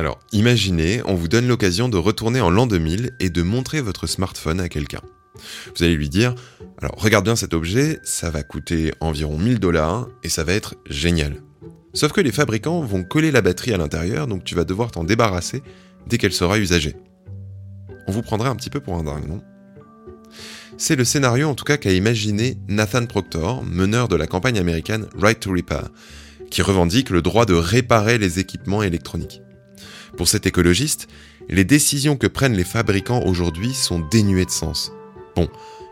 Alors, imaginez, on vous donne l'occasion de retourner en l'an 2000 et de montrer votre smartphone à quelqu'un. Vous allez lui dire, alors regarde bien cet objet, ça va coûter environ 1000 dollars et ça va être génial. Sauf que les fabricants vont coller la batterie à l'intérieur, donc tu vas devoir t'en débarrasser dès qu'elle sera usagée. On vous prendrait un petit peu pour un dingue, non? C'est le scénario en tout cas qu'a imaginé Nathan Proctor, meneur de la campagne américaine Right to Repair, qui revendique le droit de réparer les équipements électroniques. Pour cet écologiste, les décisions que prennent les fabricants aujourd'hui sont dénuées de sens. Bon,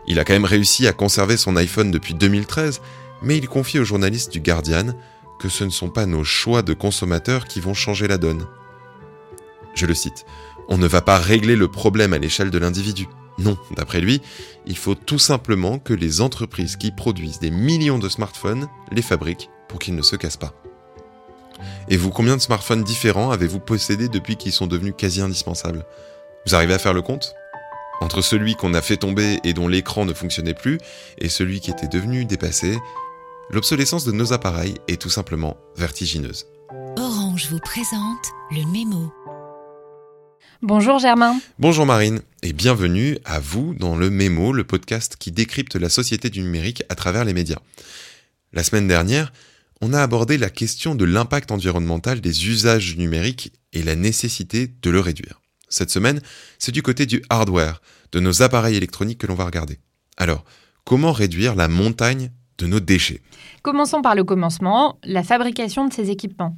il a quand même réussi à conserver son iPhone depuis 2013, mais il confie aux journalistes du Guardian que ce ne sont pas nos choix de consommateurs qui vont changer la donne. Je le cite, On ne va pas régler le problème à l'échelle de l'individu. Non, d'après lui, il faut tout simplement que les entreprises qui produisent des millions de smartphones les fabriquent pour qu'ils ne se cassent pas. Et vous, combien de smartphones différents avez-vous possédé depuis qu'ils sont devenus quasi indispensables? Vous arrivez à faire le compte? Entre celui qu'on a fait tomber et dont l'écran ne fonctionnait plus, et celui qui était devenu dépassé, l'obsolescence de nos appareils est tout simplement vertigineuse. Orange vous présente le mémo. Bonjour Germain. Bonjour Marine, et bienvenue à vous dans le Mémo, le podcast qui décrypte la société du numérique à travers les médias. La semaine dernière, on a abordé la question de l'impact environnemental des usages numériques et la nécessité de le réduire. Cette semaine, c'est du côté du hardware, de nos appareils électroniques que l'on va regarder. Alors, comment réduire la montagne de nos déchets? Commençons par le commencement, la fabrication de ces équipements.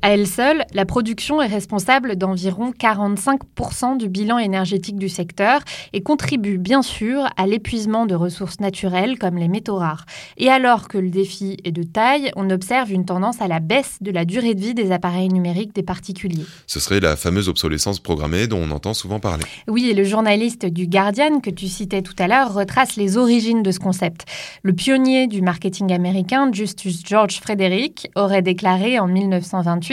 À elle seule, la production est responsable d'environ 45% du bilan énergétique du secteur et contribue bien sûr à l'épuisement de ressources naturelles comme les métaux rares. Et alors que le défi est de taille, on observe une tendance à la baisse de la durée de vie des appareils numériques des particuliers. Ce serait la fameuse obsolescence programmée dont on entend souvent parler. Oui, et le journaliste du Guardian que tu citais tout à l'heure retrace les origines de ce concept. Le pionnier du marketing américain, Justus George Frederick, aurait déclaré en 1928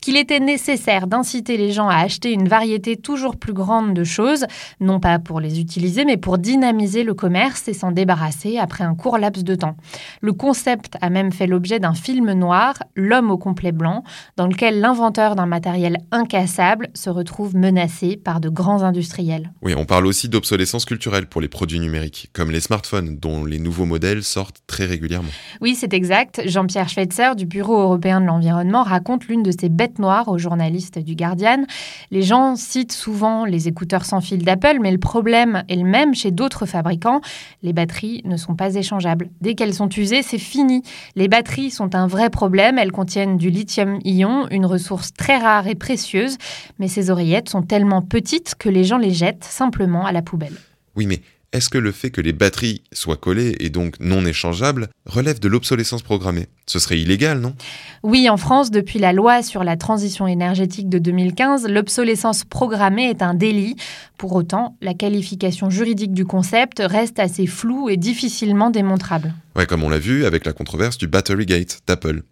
qu'il était nécessaire d'inciter les gens à acheter une variété toujours plus grande de choses, non pas pour les utiliser, mais pour dynamiser le commerce et s'en débarrasser après un court laps de temps. Le concept a même fait l'objet d'un film noir, L'homme au complet blanc, dans lequel l'inventeur d'un matériel incassable se retrouve menacé par de grands industriels. Oui, on parle aussi d'obsolescence culturelle pour les produits numériques, comme les smartphones, dont les nouveaux modèles sortent très régulièrement. Oui, c'est exact. Jean-Pierre Schweitzer du Bureau européen de l'environnement raconte l'une de ces bêtes noires aux journalistes du Guardian. Les gens citent souvent les écouteurs sans fil d'Apple, mais le problème est le même chez d'autres fabricants. Les batteries ne sont pas échangeables. Dès qu'elles sont usées, c'est fini. Les batteries sont un vrai problème. Elles contiennent du lithium-ion, une ressource très rare et précieuse, mais ces oreillettes sont tellement petites que les gens les jettent simplement à la poubelle. Oui, mais est-ce que le fait que les batteries soient collées et donc non échangeables relève de l'obsolescence programmée? Ce serait illégal, non? Oui, en France, depuis la loi sur la transition énergétique de 2015, l'obsolescence programmée est un délit. Pour autant, la qualification juridique du concept reste assez floue et difficilement démontrable. Ouais, comme on l'a vu avec la controverse du Battery Gate d'Apple.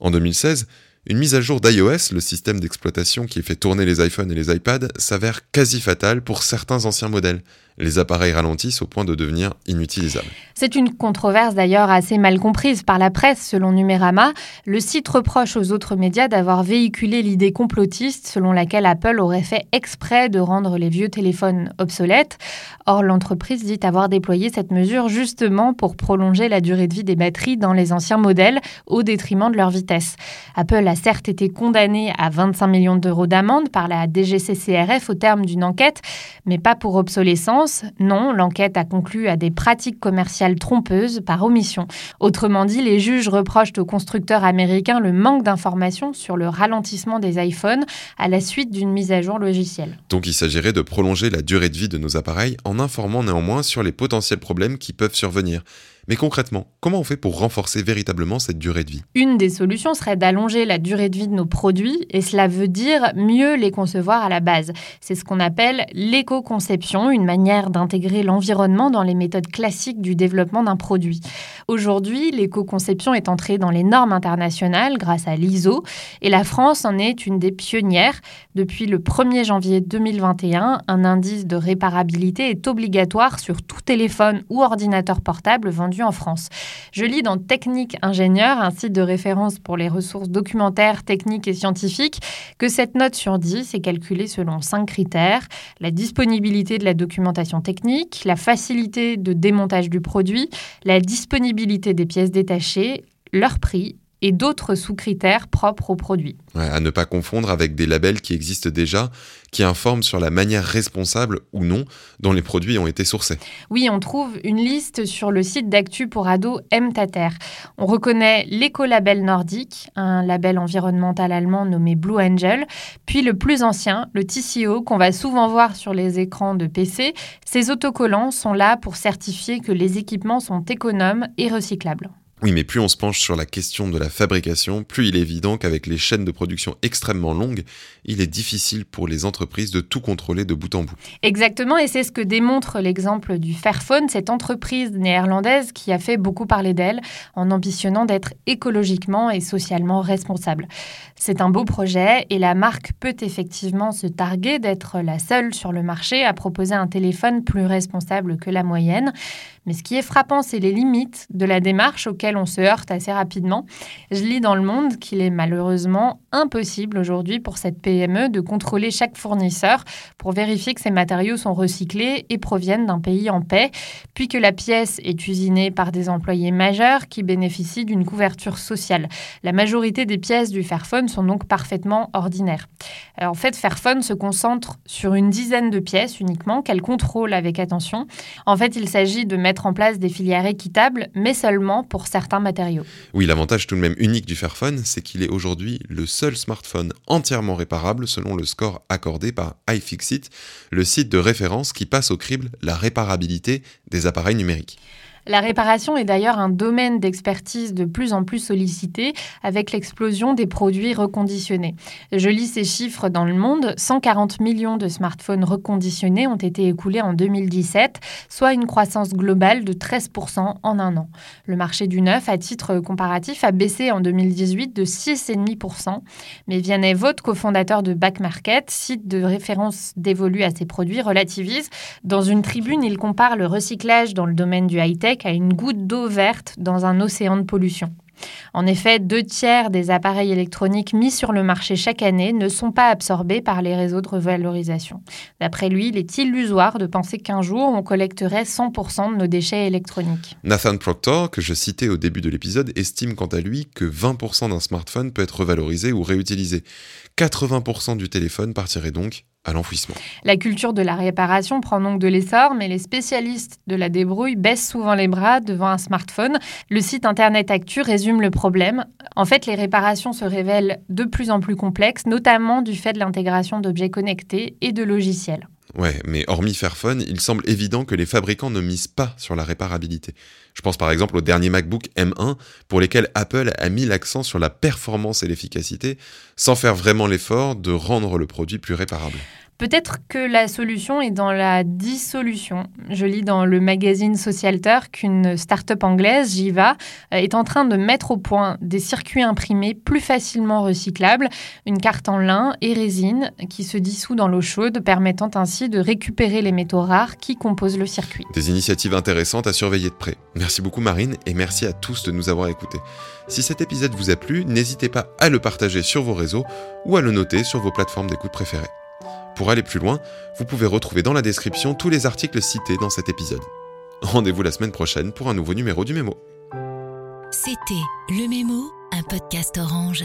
En 2016, une mise à jour d'iOS, le système d'exploitation qui fait tourner les iPhones et les iPads, s'avère quasi fatale pour certains anciens modèles. Les appareils ralentissent au point de devenir inutilisables. C'est une controverse d'ailleurs assez mal comprise par la presse, selon Numérama. Le site reproche aux autres médias d'avoir véhiculé l'idée complotiste selon laquelle Apple aurait fait exprès de rendre les vieux téléphones obsolètes. Or, l'entreprise dit avoir déployé cette mesure justement pour prolonger la durée de vie des batteries dans les anciens modèles au détriment de leur vitesse. Apple a certes été condamné à 25 millions d'euros d'amende par la DGCCRF au terme d'une enquête, mais pas pour obsolescence. Non, l'enquête a conclu à des pratiques commerciales trompeuses par omission. Autrement dit, les juges reprochent aux constructeurs américains le manque d'informations sur le ralentissement des iPhones à la suite d'une mise à jour logicielle. Donc il s'agirait de prolonger la durée de vie de nos appareils en informant néanmoins sur les potentiels problèmes qui peuvent survenir. Mais concrètement, comment on fait pour renforcer véritablement cette durée de vie? Une des solutions serait d'allonger la durée de vie de nos produits et cela veut dire mieux les concevoir à la base. C'est ce qu'on appelle l'éco-conception, une manière d'intégrer l'environnement dans les méthodes classiques du développement d'un produit. Aujourd'hui, l'éco-conception est entrée dans les normes internationales grâce à l'ISO et la France en est une des pionnières. Depuis le 1er janvier 2021, un indice de réparabilité est obligatoire sur tout téléphone ou ordinateur portable vendu en France. Je lis dans Technique Ingénieur, un site de référence pour les ressources documentaires, techniques et scientifiques, que cette note sur 10 est calculée selon cinq critères. La disponibilité de la documentation technique, la facilité de démontage du produit, la disponibilité des pièces détachées, leur prix et d'autres sous-critères propres au produit. à ne pas confondre avec des labels qui existent déjà, qui informent sur la manière responsable ou non dont les produits ont été sourcés. Oui, on trouve une liste sur le site d'actu pour ados MTater. On reconnaît l'écolabel nordique, un label environnemental allemand nommé Blue Angel, puis le plus ancien, le TCO, qu'on va souvent voir sur les écrans de PC. Ces autocollants sont là pour certifier que les équipements sont économes et recyclables. Oui, mais plus on se penche sur la question de la fabrication, plus il est évident qu'avec les chaînes de production extrêmement longues, il est difficile pour les entreprises de tout contrôler de bout en bout. Exactement, et c'est ce que démontre l'exemple du Fairphone, cette entreprise néerlandaise qui a fait beaucoup parler d'elle en ambitionnant d'être écologiquement et socialement responsable. C'est un beau projet et la marque peut effectivement se targuer d'être la seule sur le marché à proposer un téléphone plus responsable que la moyenne. Mais ce qui est frappant, c'est les limites de la démarche auxquelles on se heurte assez rapidement. Je lis dans le monde qu'il est malheureusement impossible aujourd'hui pour cette PME de contrôler chaque fournisseur pour vérifier que ces matériaux sont recyclés et proviennent d'un pays en paix, puis que la pièce est usinée par des employés majeurs qui bénéficient d'une couverture sociale. La majorité des pièces du Fairphone sont donc parfaitement ordinaires. En fait, Fairphone se concentre sur une dizaine de pièces uniquement qu'elle contrôle avec attention. En fait, il s'agit de mettre en place des filières équitables, mais seulement pour certains matériaux. Oui, l'avantage tout de même unique du Fairphone, c'est qu'il est aujourd'hui le seul smartphone entièrement réparable selon le score accordé par iFixit, le site de référence qui passe au crible la réparabilité des appareils numériques. La réparation est d'ailleurs un domaine d'expertise de plus en plus sollicité avec l'explosion des produits reconditionnés. Je lis ces chiffres dans le monde. 140 millions de smartphones reconditionnés ont été écoulés en 2017, soit une croissance globale de 13% en un an. Le marché du neuf, à titre comparatif, a baissé en 2018 de 6,5%. Mais Vianney Vaught, cofondateur de Back Market, site de référence dévolu à ces produits, relativise. Dans une tribune, il compare le recyclage dans le domaine du high-tech à une goutte d'eau verte dans un océan de pollution. En effet, deux tiers des appareils électroniques mis sur le marché chaque année ne sont pas absorbés par les réseaux de revalorisation. D'après lui, il est illusoire de penser qu'un jour, on collecterait 100% de nos déchets électroniques. Nathan Proctor, que je citais au début de l'épisode, estime quant à lui que 20% d'un smartphone peut être revalorisé ou réutilisé. 80% du téléphone partirait donc l'enfouissement. La culture de la réparation prend donc de l'essor, mais les spécialistes de la débrouille baissent souvent les bras devant un smartphone. Le site Internet Actu résume le problème. En fait, les réparations se révèlent de plus en plus complexes, notamment du fait de l'intégration d'objets connectés et de logiciels. Ouais, mais hormis Fairphone, il semble évident que les fabricants ne misent pas sur la réparabilité. Je pense par exemple au dernier MacBook M1 pour lesquels Apple a mis l'accent sur la performance et l'efficacité sans faire vraiment l'effort de rendre le produit plus réparable. Peut-être que la solution est dans la dissolution. Je lis dans le magazine Socialter qu'une start-up anglaise, Jiva, euh, est en train de mettre au point des circuits imprimés plus facilement recyclables, une carte en lin et résine qui se dissout dans l'eau chaude, permettant ainsi de récupérer les métaux rares qui composent le circuit. Des initiatives intéressantes à surveiller de près. Merci beaucoup Marine et merci à tous de nous avoir écoutés. Si cet épisode vous a plu, n'hésitez pas à le partager sur vos réseaux ou à le noter sur vos plateformes d'écoute préférées. Pour aller plus loin, vous pouvez retrouver dans la description tous les articles cités dans cet épisode. Rendez-vous la semaine prochaine pour un nouveau numéro du Mémo. C'était Le Mémo, un podcast orange.